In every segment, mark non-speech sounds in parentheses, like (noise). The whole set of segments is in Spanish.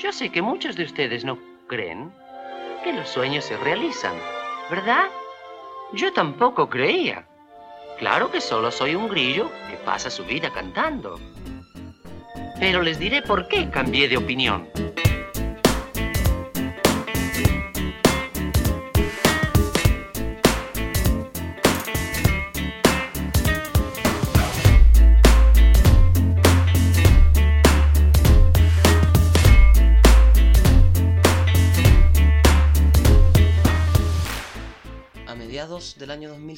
Yo sé que muchos de ustedes no creen que los sueños se realizan, ¿verdad? Yo tampoco creía. Claro que solo soy un grillo que pasa su vida cantando. Pero les diré por qué cambié de opinión.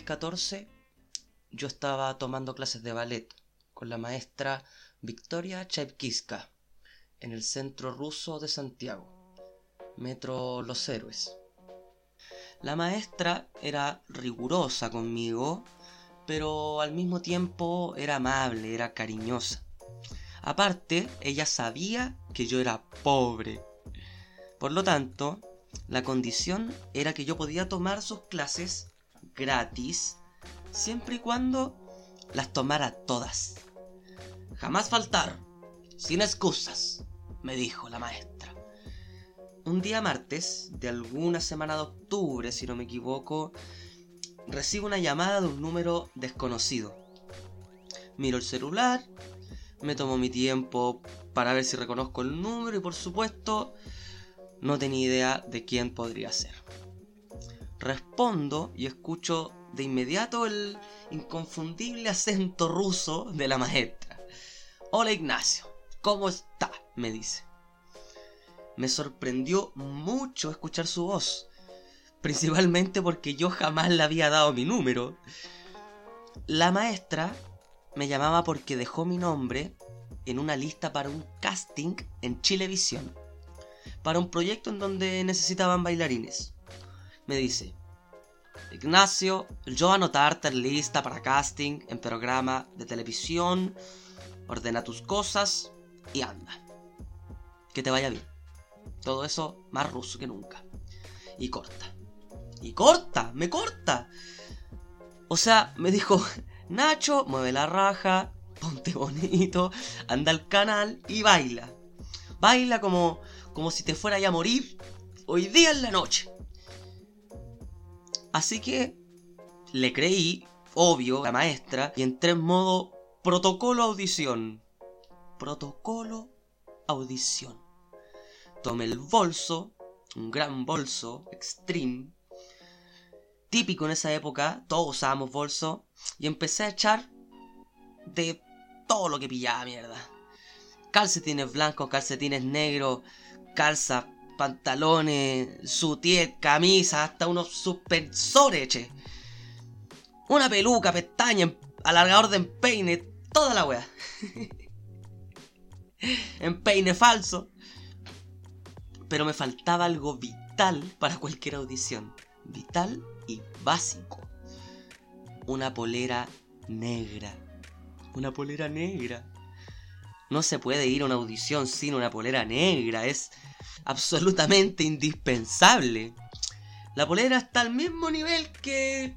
2014 yo estaba tomando clases de ballet con la maestra Victoria Chaipkiska en el centro ruso de Santiago, Metro Los Héroes. La maestra era rigurosa conmigo, pero al mismo tiempo era amable, era cariñosa. Aparte, ella sabía que yo era pobre. Por lo tanto, la condición era que yo podía tomar sus clases gratis siempre y cuando las tomara todas. Jamás faltar, sin excusas, me dijo la maestra. Un día martes de alguna semana de octubre, si no me equivoco, recibo una llamada de un número desconocido. Miro el celular, me tomo mi tiempo para ver si reconozco el número y por supuesto no tenía idea de quién podría ser. Respondo y escucho de inmediato el inconfundible acento ruso de la maestra. Hola Ignacio, ¿cómo está? me dice. Me sorprendió mucho escuchar su voz, principalmente porque yo jamás le había dado mi número. La maestra me llamaba porque dejó mi nombre en una lista para un casting en Chilevisión, para un proyecto en donde necesitaban bailarines. Me dice, Ignacio, yo anotarte lista para casting en programa de televisión, ordena tus cosas y anda. Que te vaya bien. Todo eso más ruso que nunca. Y corta. Y corta, me corta. O sea, me dijo, (laughs) Nacho, mueve la raja, ponte (laughs) bonito, anda al canal y baila. Baila como, como si te fuera ya a morir hoy día en la noche. Así que le creí, obvio, la maestra y entré en modo protocolo audición. Protocolo audición. Tomé el bolso, un gran bolso, extreme. Típico en esa época, todos usábamos bolso. Y empecé a echar de todo lo que pillaba, mierda. Calcetines blancos, calcetines negros, calza, pantalones, sutiet, camisa, hasta unos suspensores, che. Una peluca, pestaña, alargador de empeine, toda la wea. (laughs) empeine falso. Pero me faltaba algo vital para cualquier audición. Vital y básico. Una polera negra. Una polera negra. No se puede ir a una audición sin una polera negra. Es absolutamente indispensable. La polera está al mismo nivel que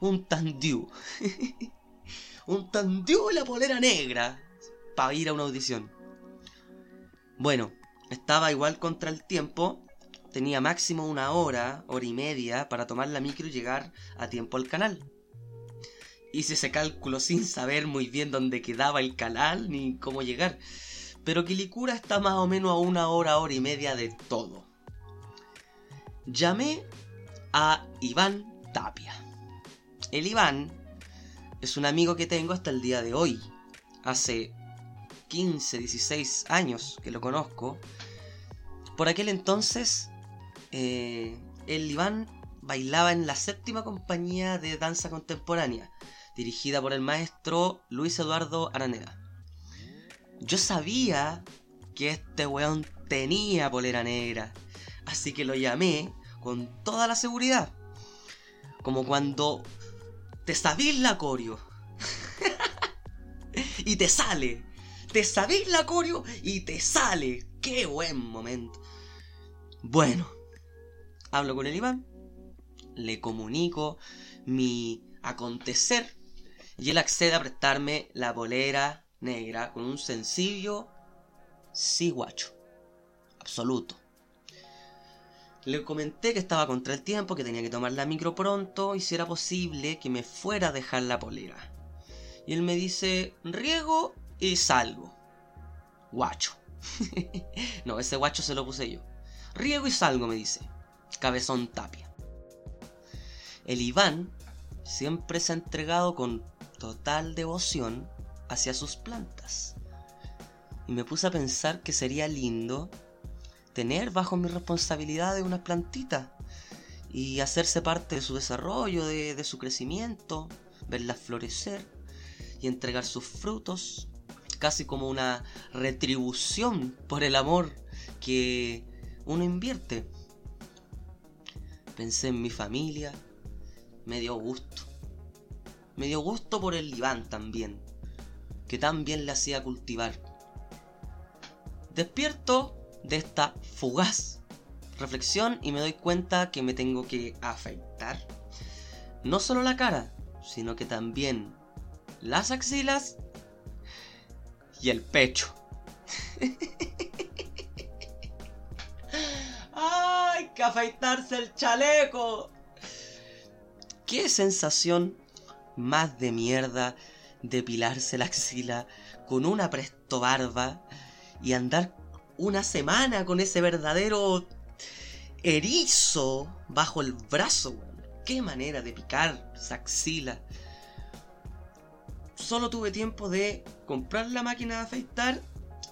un tandiu. (laughs) un tandiu y la polera negra para ir a una audición. Bueno, estaba igual contra el tiempo. Tenía máximo una hora, hora y media para tomar la micro y llegar a tiempo al canal. Hice ese cálculo sin saber muy bien dónde quedaba el canal ni cómo llegar. Pero Quilicura está más o menos a una hora, hora y media de todo. Llamé a Iván Tapia. El Iván es un amigo que tengo hasta el día de hoy. Hace 15, 16 años que lo conozco. Por aquel entonces, eh, el Iván bailaba en la séptima compañía de danza contemporánea, dirigida por el maestro Luis Eduardo Araneda. Yo sabía que este weón tenía polera negra, así que lo llamé con toda la seguridad. Como cuando te sabís la coreo (laughs) y te sale. Te sabís la coreo y te sale. ¡Qué buen momento! Bueno, hablo con el Iván, le comunico mi acontecer y él accede a prestarme la polera negra con un sencillo sí guacho. absoluto. Le comenté que estaba contra el tiempo, que tenía que tomar la micro pronto y si era posible que me fuera a dejar la polera. Y él me dice, riego y salgo. Guacho. (laughs) no, ese guacho se lo puse yo. Riego y salgo, me dice. Cabezón Tapia. El Iván siempre se ha entregado con total devoción hacia sus plantas. Y me puse a pensar que sería lindo tener bajo mi responsabilidad unas plantitas y hacerse parte de su desarrollo, de, de su crecimiento, verlas florecer y entregar sus frutos, casi como una retribución por el amor que uno invierte. Pensé en mi familia, me dio gusto. Me dio gusto por el Iván también, que tan bien le hacía cultivar. Despierto de esta fugaz reflexión y me doy cuenta que me tengo que afeitar. No solo la cara, sino que también las axilas y el pecho. (laughs) ¡Ay, que afeitarse el chaleco! ¿Qué sensación más de mierda depilarse la axila con una presto barba y andar una semana con ese verdadero erizo bajo el brazo? ¡Qué manera de picar esa axila! Solo tuve tiempo de comprar la máquina de afeitar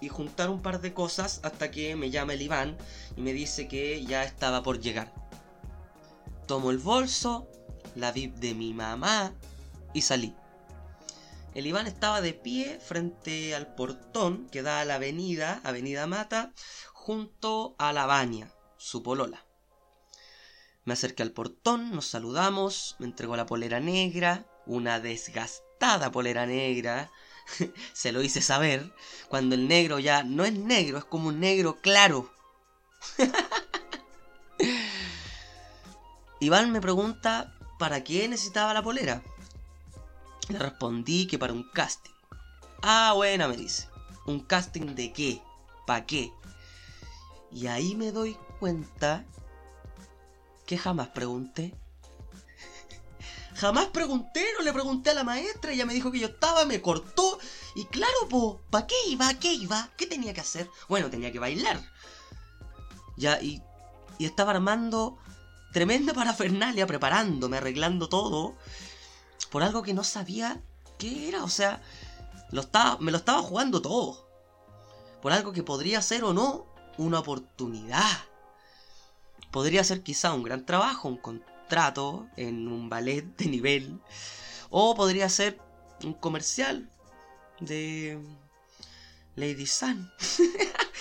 y juntar un par de cosas hasta que me llama el Iván y me dice que ya estaba por llegar. Tomo el bolso, la VIP de mi mamá y salí. El Iván estaba de pie frente al portón que da a la avenida, Avenida Mata, junto a la baña, su polola. Me acerqué al portón, nos saludamos, me entregó la polera negra, una desgastada polera negra, (laughs) se lo hice saber, cuando el negro ya no es negro, es como un negro claro. (laughs) Iván me pregunta para qué necesitaba la polera. Le respondí que para un casting. Ah, buena, me dice. ¿Un casting de qué? ¿Para qué? Y ahí me doy cuenta que jamás pregunté Jamás pregunté, no le pregunté a la maestra, ella me dijo que yo estaba, me cortó. Y claro, po, ¿para qué iba? ¿Qué iba? ¿Qué tenía que hacer? Bueno, tenía que bailar. Ya, y, y estaba armando tremenda parafernalia, preparándome, arreglando todo, por algo que no sabía qué era. O sea, lo estaba, me lo estaba jugando todo. Por algo que podría ser o no una oportunidad. Podría ser quizá un gran trabajo, un, trato en un ballet de nivel. O podría ser un comercial de Lady Sun. (laughs)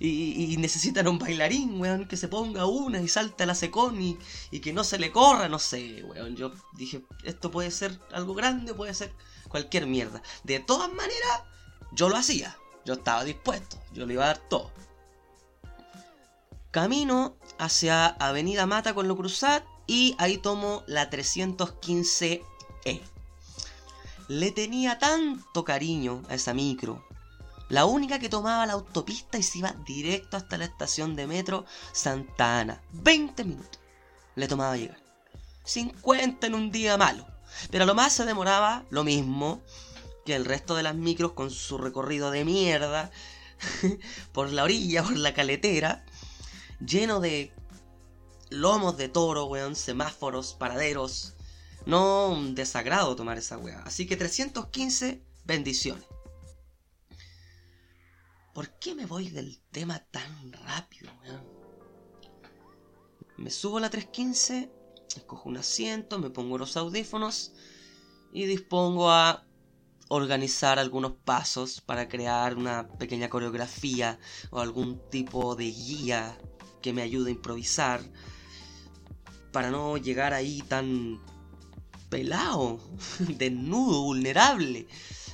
y, necesitan un bailarín, weón, que se ponga una y salte a la secón y, y, que no se le corra, no sé, weón. Yo dije, esto puede ser algo grande, puede ser cualquier mierda. De todas maneras, yo lo hacía. Yo estaba dispuesto, yo le iba a dar todo. Camino hacia Avenida Mata con lo cruzat y ahí tomo la 315E. Le tenía tanto cariño a esa micro. La única que tomaba la autopista y se iba directo hasta la estación de metro Santa Ana. 20 minutos le tomaba llegar. 50 en un día malo. Pero a lo más se demoraba lo mismo que el resto de las micros con su recorrido de mierda (laughs) por la orilla, por la caletera, lleno de lomos de toro, weón, semáforos, paraderos. No desagrado tomar esa weá. Así que 315 bendiciones. ¿Por qué me voy del tema tan rápido? Me subo a la 315, escojo un asiento, me pongo los audífonos y dispongo a organizar algunos pasos para crear una pequeña coreografía o algún tipo de guía que me ayude a improvisar para no llegar ahí tan pelado, (laughs) desnudo, vulnerable,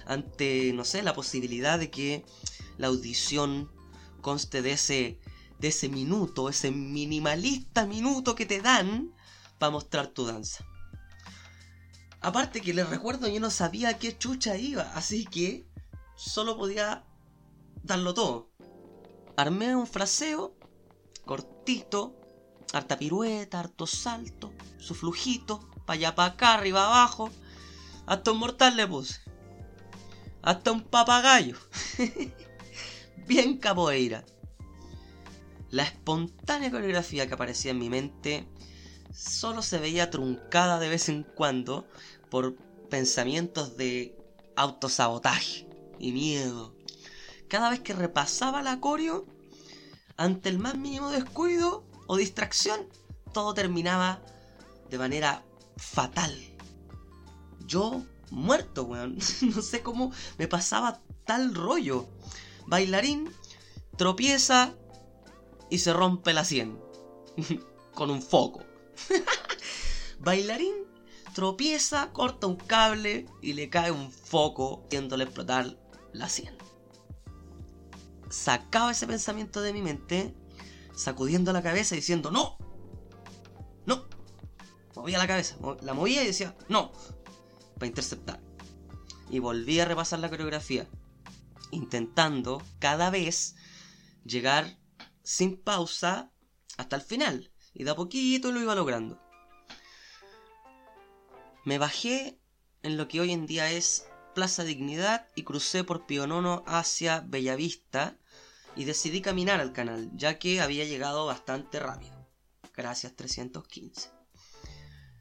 ante, no sé, la posibilidad de que la audición conste de ese, de ese minuto, ese minimalista minuto que te dan para mostrar tu danza. Aparte que les recuerdo, yo no sabía qué chucha iba, así que solo podía darlo todo. armé un fraseo cortito, harta pirueta, harto salto, su flujito, para allá para acá, arriba abajo. Hasta un mortal le puse. Hasta un papagayo. (laughs) Bien capoeira. La espontánea coreografía que aparecía en mi mente solo se veía truncada de vez en cuando por pensamientos de autosabotaje y miedo. Cada vez que repasaba la coreo, ante el más mínimo descuido o distracción, todo terminaba de manera fatal. Yo muerto, weón. (laughs) no sé cómo me pasaba tal rollo. Bailarín tropieza y se rompe la sien. (laughs) Con un foco. (laughs) Bailarín tropieza, corta un cable y le cae un foco, haciéndole explotar la sien. Sacaba ese pensamiento de mi mente, sacudiendo la cabeza y diciendo, no, no. Movía la cabeza, la movía y decía, no, para interceptar. Y volví a repasar la coreografía, intentando cada vez llegar sin pausa hasta el final. Y de a poquito lo iba logrando. Me bajé en lo que hoy en día es Plaza Dignidad y crucé por Pionono hacia Bellavista y decidí caminar al canal, ya que había llegado bastante rápido. Gracias 315.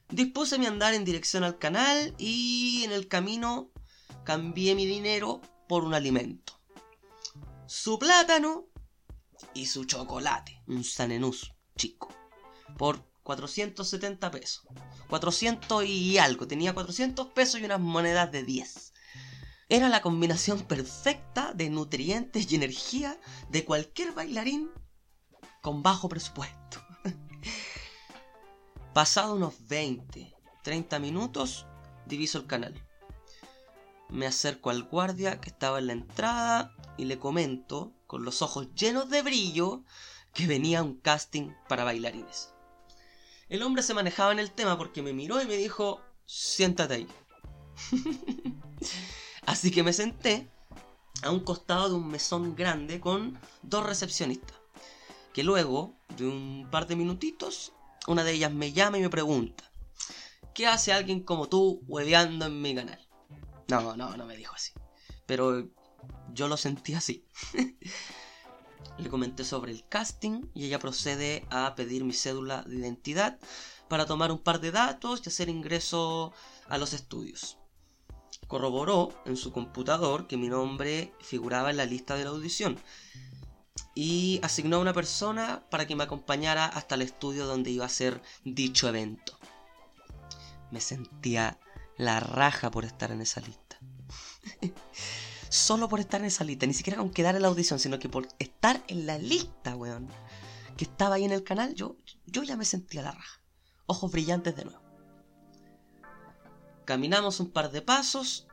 Dispuse mi andar en dirección al canal y en el camino cambié mi dinero por un alimento. Su plátano y su chocolate, un sanenús chico, por 470 pesos. 400 y algo, tenía 400 pesos y unas monedas de 10. Era la combinación perfecta de nutrientes y energía de cualquier bailarín con bajo presupuesto. (laughs) Pasado unos 20, 30 minutos, diviso el canal. Me acerco al guardia que estaba en la entrada y le comento, con los ojos llenos de brillo, que venía un casting para bailarines. El hombre se manejaba en el tema porque me miró y me dijo, siéntate ahí. (laughs) Así que me senté a un costado de un mesón grande con dos recepcionistas. Que luego, de un par de minutitos, una de ellas me llama y me pregunta, ¿qué hace alguien como tú hueveando en mi canal? No, no, no me dijo así. Pero yo lo sentí así. (laughs) Le comenté sobre el casting y ella procede a pedir mi cédula de identidad para tomar un par de datos y hacer ingreso a los estudios. Corroboró en su computador que mi nombre figuraba en la lista de la audición y asignó a una persona para que me acompañara hasta el estudio donde iba a ser dicho evento. Me sentía la raja por estar en esa lista. (laughs) Solo por estar en esa lista, ni siquiera con quedar en la audición, sino que por estar en la lista, weón, que estaba ahí en el canal, yo, yo ya me sentía la raja. Ojos brillantes de nuevo. Caminamos un par de pasos,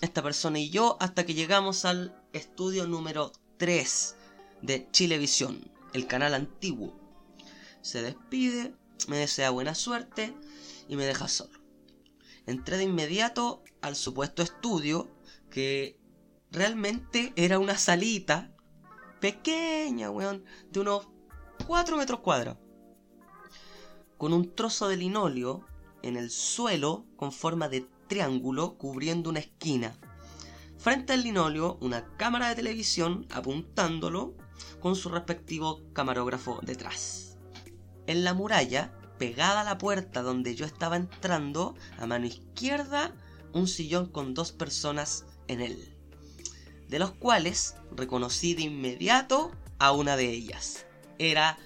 esta persona y yo, hasta que llegamos al estudio número 3 de Chilevisión, el canal antiguo. Se despide, me desea buena suerte y me deja solo. Entré de inmediato al supuesto estudio que realmente era una salita pequeña, weón, de unos 4 metros cuadrados. Con un trozo de linóleo en el suelo con forma de triángulo cubriendo una esquina. Frente al linóleo, una cámara de televisión apuntándolo con su respectivo camarógrafo detrás. En la muralla, pegada a la puerta donde yo estaba entrando, a mano izquierda, un sillón con dos personas en él, de los cuales reconocí de inmediato a una de ellas. Era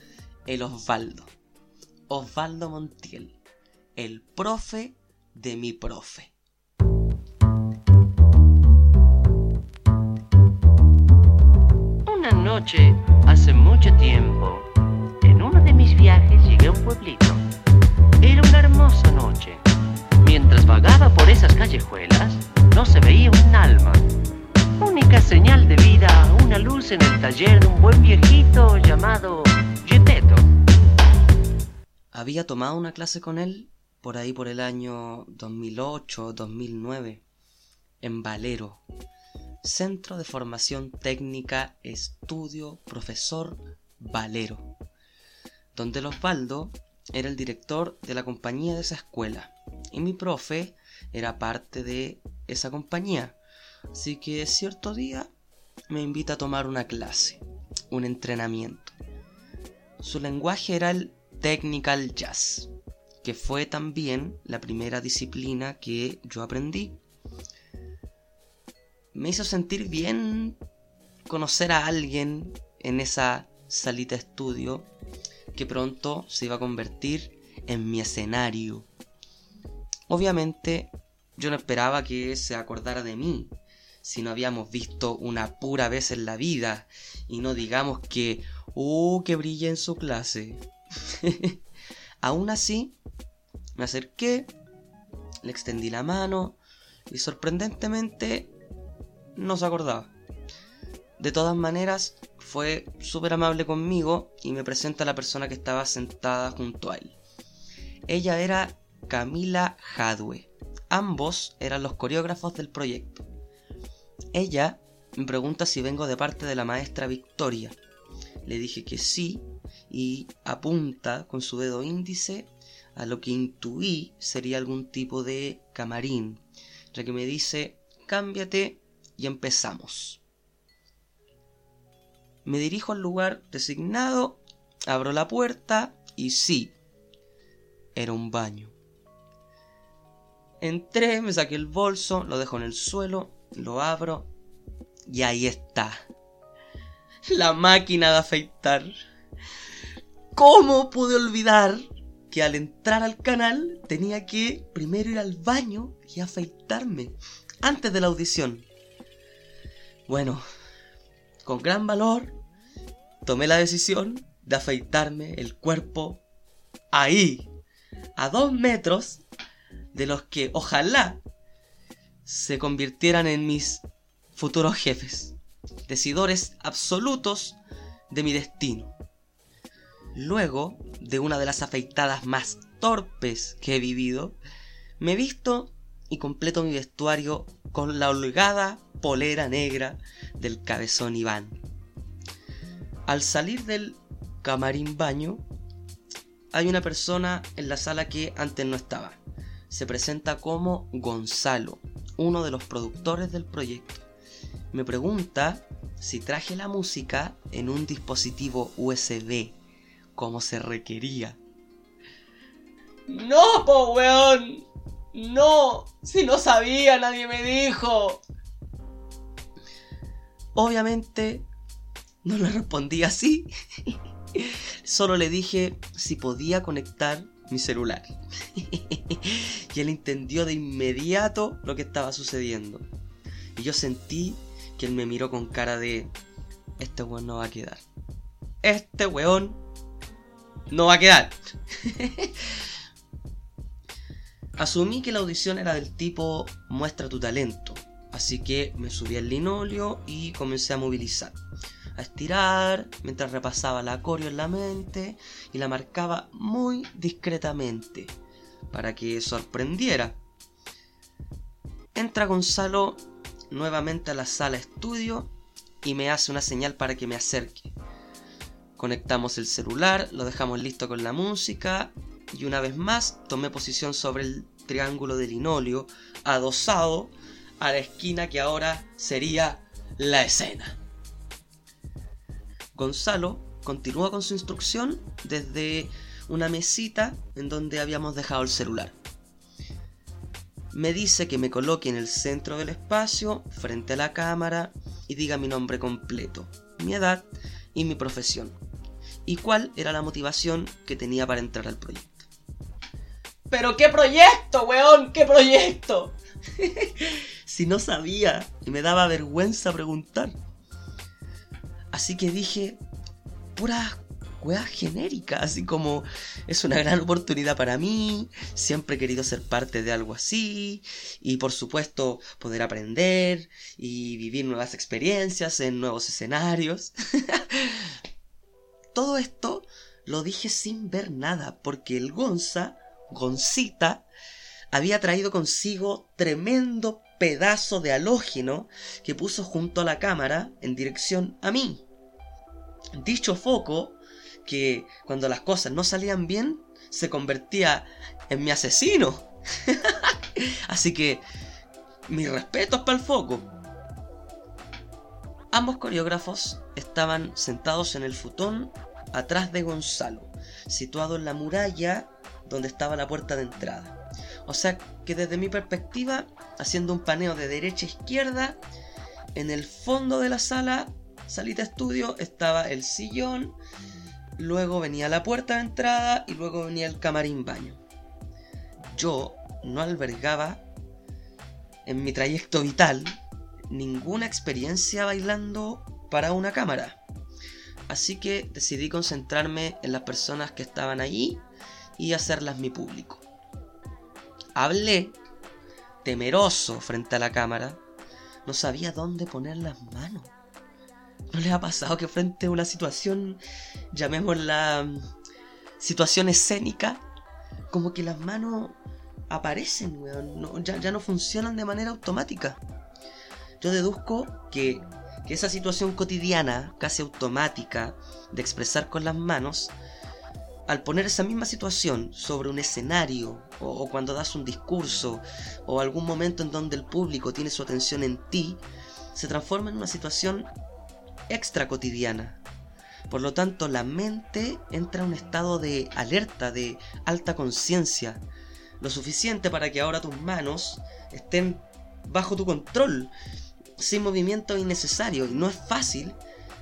el Osvaldo. Osvaldo Montiel, el profe de mi profe. noche, hace mucho tiempo, en uno de mis viajes llegué a un pueblito. Era una hermosa noche. Mientras vagaba por esas callejuelas, no se veía un alma. Única señal de vida, una luz en el taller de un buen viejito llamado Gepetto. Había tomado una clase con él por ahí por el año 2008, 2009, en Valero, Centro de Formación Técnica Estudio Profesor Valero, donde Osvaldo era el director de la compañía de esa escuela y mi profe era parte de esa compañía. Así que cierto día me invita a tomar una clase, un entrenamiento. Su lenguaje era el technical jazz, que fue también la primera disciplina que yo aprendí. Me hizo sentir bien conocer a alguien en esa salita estudio que pronto se iba a convertir en mi escenario. Obviamente yo no esperaba que se acordara de mí, si no habíamos visto una pura vez en la vida, y no digamos que, ¡oh, que brilla en su clase! (laughs) Aún así, me acerqué, le extendí la mano, y sorprendentemente no se acordaba. De todas maneras, fue súper amable conmigo y me presenta a la persona que estaba sentada junto a él. Ella era Camila Hadwe. Ambos eran los coreógrafos del proyecto. Ella me pregunta si vengo de parte de la maestra Victoria. Le dije que sí y apunta con su dedo índice a lo que intuí sería algún tipo de camarín, ya que me dice cámbiate y empezamos. Me dirijo al lugar designado, abro la puerta y sí, era un baño. Entré, me saqué el bolso, lo dejo en el suelo, lo abro y ahí está. La máquina de afeitar. ¿Cómo pude olvidar que al entrar al canal tenía que primero ir al baño y afeitarme antes de la audición? Bueno, con gran valor tomé la decisión de afeitarme el cuerpo ahí, a dos metros de los que ojalá se convirtieran en mis futuros jefes, decidores absolutos de mi destino. Luego de una de las afeitadas más torpes que he vivido, me visto y completo mi vestuario con la holgada polera negra del cabezón Iván. Al salir del camarín baño, hay una persona en la sala que antes no estaba. Se presenta como Gonzalo, uno de los productores del proyecto. Me pregunta si traje la música en un dispositivo USB, como se requería. ¡No, po weón! ¡No! Si no sabía, nadie me dijo. Obviamente, no le respondí así. (laughs) Solo le dije si podía conectar mi celular. (laughs) y él entendió de inmediato lo que estaba sucediendo. Y yo sentí que él me miró con cara de, este weón no va a quedar. Este weón no va a quedar. (laughs) Asumí que la audición era del tipo muestra tu talento. Así que me subí al linolio y comencé a movilizar a estirar mientras repasaba la coreo en la mente y la marcaba muy discretamente para que sorprendiera. Entra Gonzalo nuevamente a la sala estudio y me hace una señal para que me acerque. Conectamos el celular, lo dejamos listo con la música y una vez más tomé posición sobre el triángulo de linóleo adosado a la esquina que ahora sería la escena. Gonzalo continúa con su instrucción desde una mesita en donde habíamos dejado el celular. Me dice que me coloque en el centro del espacio, frente a la cámara, y diga mi nombre completo, mi edad y mi profesión, y cuál era la motivación que tenía para entrar al proyecto. ¿Pero qué proyecto, weón? ¿Qué proyecto? (laughs) si no sabía y me daba vergüenza preguntar. Así que dije, pura weá genérica, así como es una gran oportunidad para mí, siempre he querido ser parte de algo así, y por supuesto poder aprender y vivir nuevas experiencias en nuevos escenarios. (laughs) Todo esto lo dije sin ver nada, porque el Gonza, Goncita, había traído consigo tremendo pedazo de halógeno que puso junto a la cámara en dirección a mí. Dicho foco, que cuando las cosas no salían bien, se convertía en mi asesino. (laughs) Así que, mis respetos para el foco. Ambos coreógrafos estaban sentados en el futón atrás de Gonzalo, situado en la muralla donde estaba la puerta de entrada. O sea que desde mi perspectiva, haciendo un paneo de derecha a izquierda, en el fondo de la sala, salita estudio, estaba el sillón, luego venía la puerta de entrada y luego venía el camarín baño. Yo no albergaba en mi trayecto vital ninguna experiencia bailando para una cámara. Así que decidí concentrarme en las personas que estaban allí y hacerlas mi público. Hablé, temeroso frente a la cámara, no sabía dónde poner las manos. ¿No les ha pasado que frente a una situación, llamémosla situación escénica, como que las manos aparecen, ya, ya no funcionan de manera automática? Yo deduzco que esa situación cotidiana, casi automática, de expresar con las manos, al poner esa misma situación sobre un escenario, o, cuando das un discurso, o algún momento en donde el público tiene su atención en ti, se transforma en una situación extra cotidiana. Por lo tanto, la mente entra en un estado de alerta, de alta conciencia, lo suficiente para que ahora tus manos estén bajo tu control sin movimiento innecesario. Y no es fácil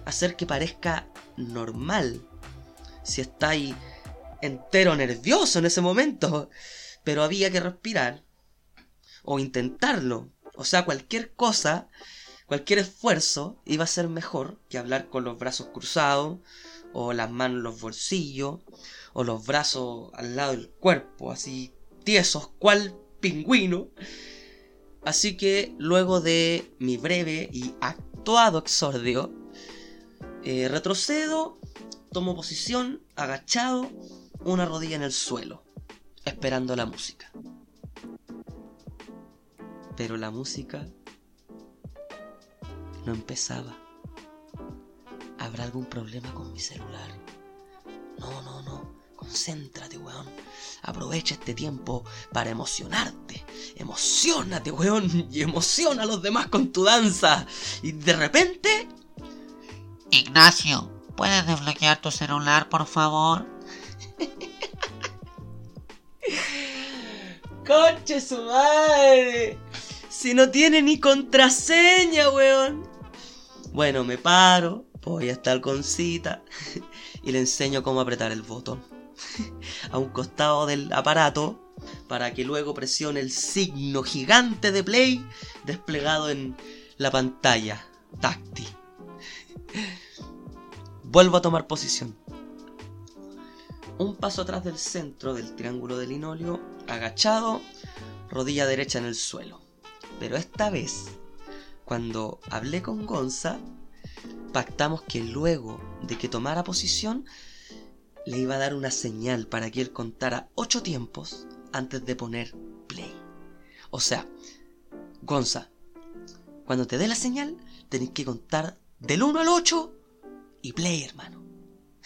hacer que parezca normal. Si estáis entero nervioso en ese momento. Pero había que respirar. O intentarlo. O sea, cualquier cosa, cualquier esfuerzo iba a ser mejor que hablar con los brazos cruzados. O las manos en los bolsillos. O los brazos al lado del cuerpo. Así tiesos, cual pingüino. Así que luego de mi breve y actuado exordio, eh, retrocedo, tomo posición, agachado, una rodilla en el suelo, esperando la música. Pero la música no empezaba. ¿Habrá algún problema con mi celular? No, no, no. Concéntrate, weón. Aprovecha este tiempo para emocionarte. Emocionate, weón. Y emociona a los demás con tu danza. Y de repente... Ignacio, ¿puedes desbloquear tu celular, por favor? ¡Conche su madre! Si no tiene ni contraseña, weón. Bueno, me paro, voy hasta el concita (laughs) y le enseño cómo apretar el botón. (laughs) a un costado del aparato para que luego presione el signo gigante de play desplegado en la pantalla táctil. (laughs) Vuelvo a tomar posición. Un paso atrás del centro del triángulo de linóleo, agachado, rodilla derecha en el suelo. Pero esta vez, cuando hablé con Gonza, pactamos que luego de que tomara posición, le iba a dar una señal para que él contara ocho tiempos antes de poner play. O sea, Gonza, cuando te dé la señal, tenés que contar del 1 al 8 y play, hermano.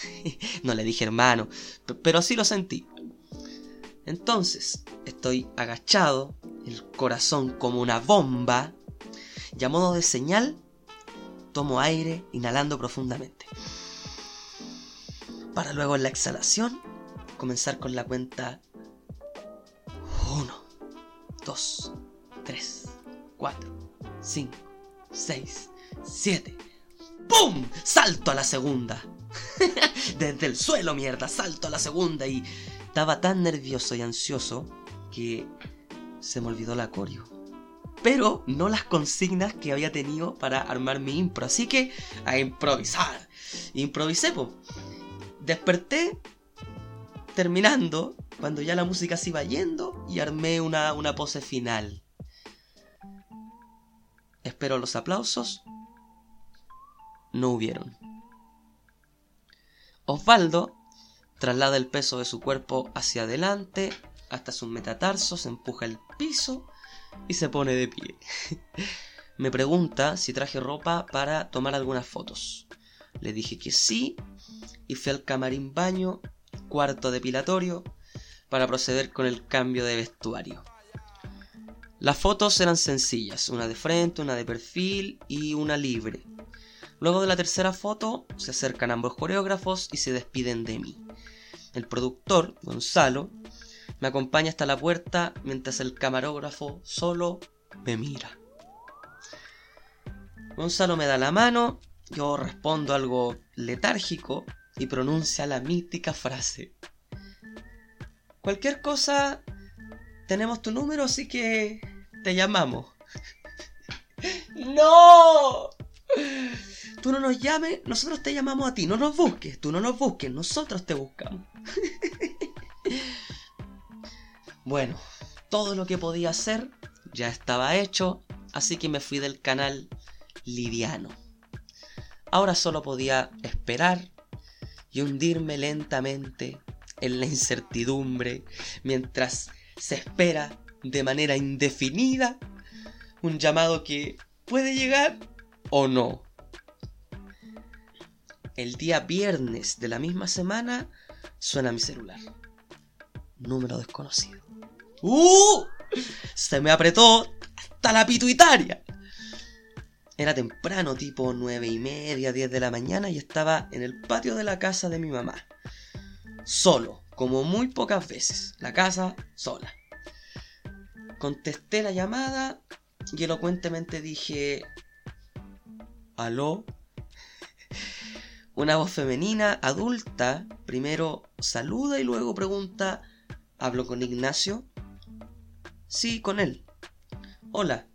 (laughs) no le dije hermano, pero así lo sentí. Entonces, estoy agachado, el corazón como una bomba, y a modo de señal, tomo aire inhalando profundamente para luego en la exhalación comenzar con la cuenta 1, 2, 3, 4, 5, 6, 7. ¡Pum! Salto a la segunda. (laughs) Desde el suelo, mierda, salto a la segunda y estaba tan nervioso y ansioso que se me olvidó la coreo. Pero no las consignas que había tenido para armar mi impro. Así que a improvisar. Improvisé, po. Desperté terminando, cuando ya la música se iba yendo, y armé una, una pose final. Espero los aplausos. No hubieron. Osvaldo traslada el peso de su cuerpo hacia adelante, hasta sus metatarsos, empuja el piso y se pone de pie. (laughs) Me pregunta si traje ropa para tomar algunas fotos. Le dije que sí y fui al camarín baño, cuarto depilatorio, para proceder con el cambio de vestuario. Las fotos eran sencillas, una de frente, una de perfil y una libre. Luego de la tercera foto se acercan ambos coreógrafos y se despiden de mí. El productor, Gonzalo, me acompaña hasta la puerta mientras el camarógrafo solo me mira. Gonzalo me da la mano, yo respondo algo letárgico y pronuncia la mítica frase. Cualquier cosa, tenemos tu número, así que te llamamos. (laughs) ¡No! Tú no nos llames, nosotros te llamamos a ti, no nos busques, tú no nos busques, nosotros te buscamos. (laughs) bueno, todo lo que podía hacer ya estaba hecho, así que me fui del canal liviano. Ahora solo podía esperar y hundirme lentamente en la incertidumbre mientras se espera de manera indefinida un llamado que puede llegar o no. El día viernes de la misma semana suena mi celular. Número desconocido. ¡Uh! Se me apretó hasta la pituitaria. Era temprano, tipo nueve y media, diez de la mañana, y estaba en el patio de la casa de mi mamá. Solo, como muy pocas veces. La casa sola. Contesté la llamada y elocuentemente dije... ¿Aló? Una voz femenina, adulta, primero saluda y luego pregunta... ¿Hablo con Ignacio? Sí, con él. Hola.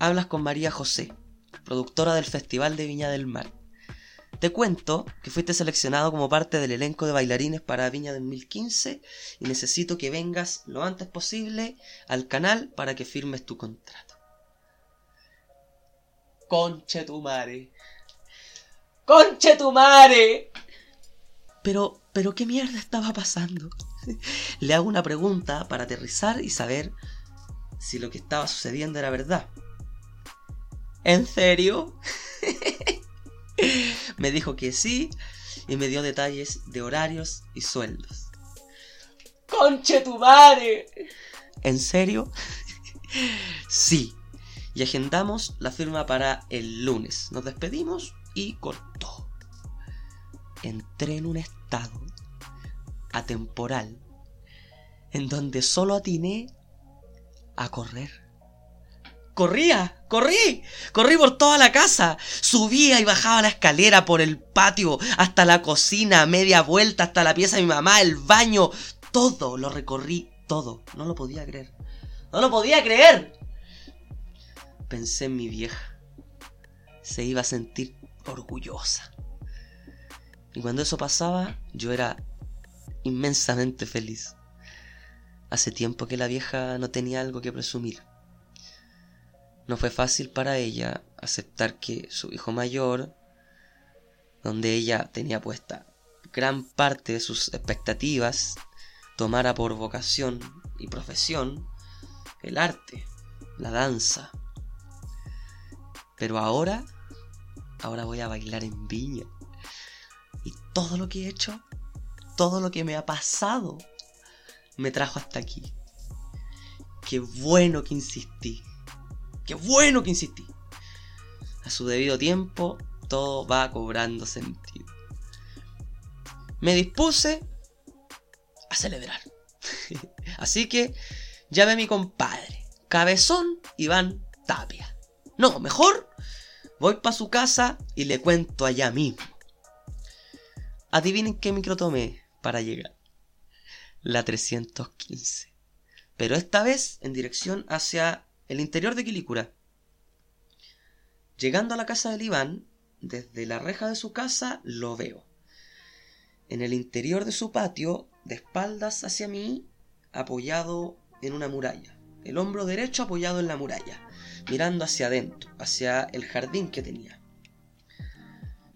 Hablas con María José productora del Festival de Viña del Mar. Te cuento que fuiste seleccionado como parte del elenco de bailarines para Viña 2015 y necesito que vengas lo antes posible al canal para que firmes tu contrato. Conche tu. Conche tu mare. Pero, pero qué mierda estaba pasando. (laughs) Le hago una pregunta para aterrizar y saber si lo que estaba sucediendo era verdad. ¿En serio? (laughs) me dijo que sí y me dio detalles de horarios y sueldos. ¡Conche tu madre! ¿En serio? (laughs) sí. Y agendamos la firma para el lunes. Nos despedimos y cortó. Entré en un estado atemporal en donde solo atiné a correr. Corría, corrí, corrí por toda la casa, subía y bajaba la escalera por el patio, hasta la cocina, media vuelta, hasta la pieza de mi mamá, el baño, todo lo recorrí, todo, no lo podía creer, no lo podía creer. Pensé en mi vieja, se iba a sentir orgullosa. Y cuando eso pasaba, yo era inmensamente feliz. Hace tiempo que la vieja no tenía algo que presumir. No fue fácil para ella aceptar que su hijo mayor, donde ella tenía puesta gran parte de sus expectativas, tomara por vocación y profesión el arte, la danza. Pero ahora, ahora voy a bailar en viña. Y todo lo que he hecho, todo lo que me ha pasado, me trajo hasta aquí. Qué bueno que insistí. Qué bueno que insistí. A su debido tiempo, todo va cobrando sentido. Me dispuse a celebrar. (laughs) Así que llamé a mi compadre, Cabezón Iván Tapia. No, mejor voy para su casa y le cuento allá mismo. Adivinen qué micro tomé para llegar. La 315. Pero esta vez en dirección hacia el interior de Quilicura. Llegando a la casa del Iván, desde la reja de su casa lo veo. En el interior de su patio, de espaldas hacia mí, apoyado en una muralla. El hombro derecho apoyado en la muralla, mirando hacia adentro, hacia el jardín que tenía.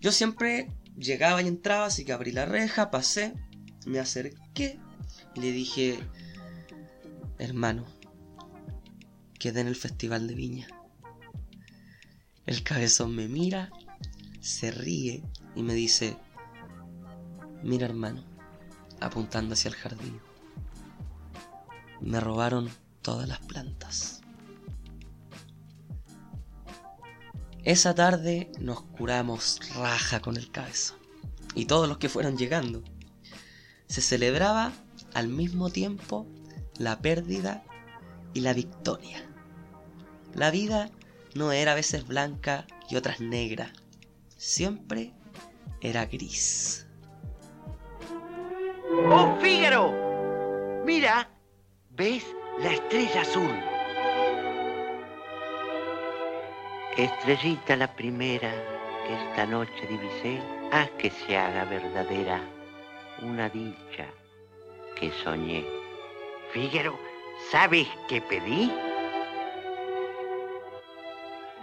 Yo siempre llegaba y entraba, así que abrí la reja, pasé, me acerqué y le dije, Hermano, quedé en el Festival de Viña. El cabezón me mira, se ríe y me dice, mira hermano, apuntando hacia el jardín. Me robaron todas las plantas. Esa tarde nos curamos raja con el cabezón y todos los que fueron llegando. Se celebraba al mismo tiempo la pérdida y la victoria. La vida no era a veces blanca y otras negra, siempre era gris. ¡Oh, Fígaro! Mira, ¿ves la estrella azul? Estrellita la primera que esta noche divisé, haz que se haga verdadera una dicha que soñé. Fígaro, ¿sabes qué pedí?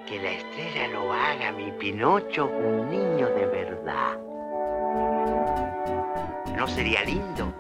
Que la estrella lo haga mi Pinocho un niño de verdad. ¿No sería lindo?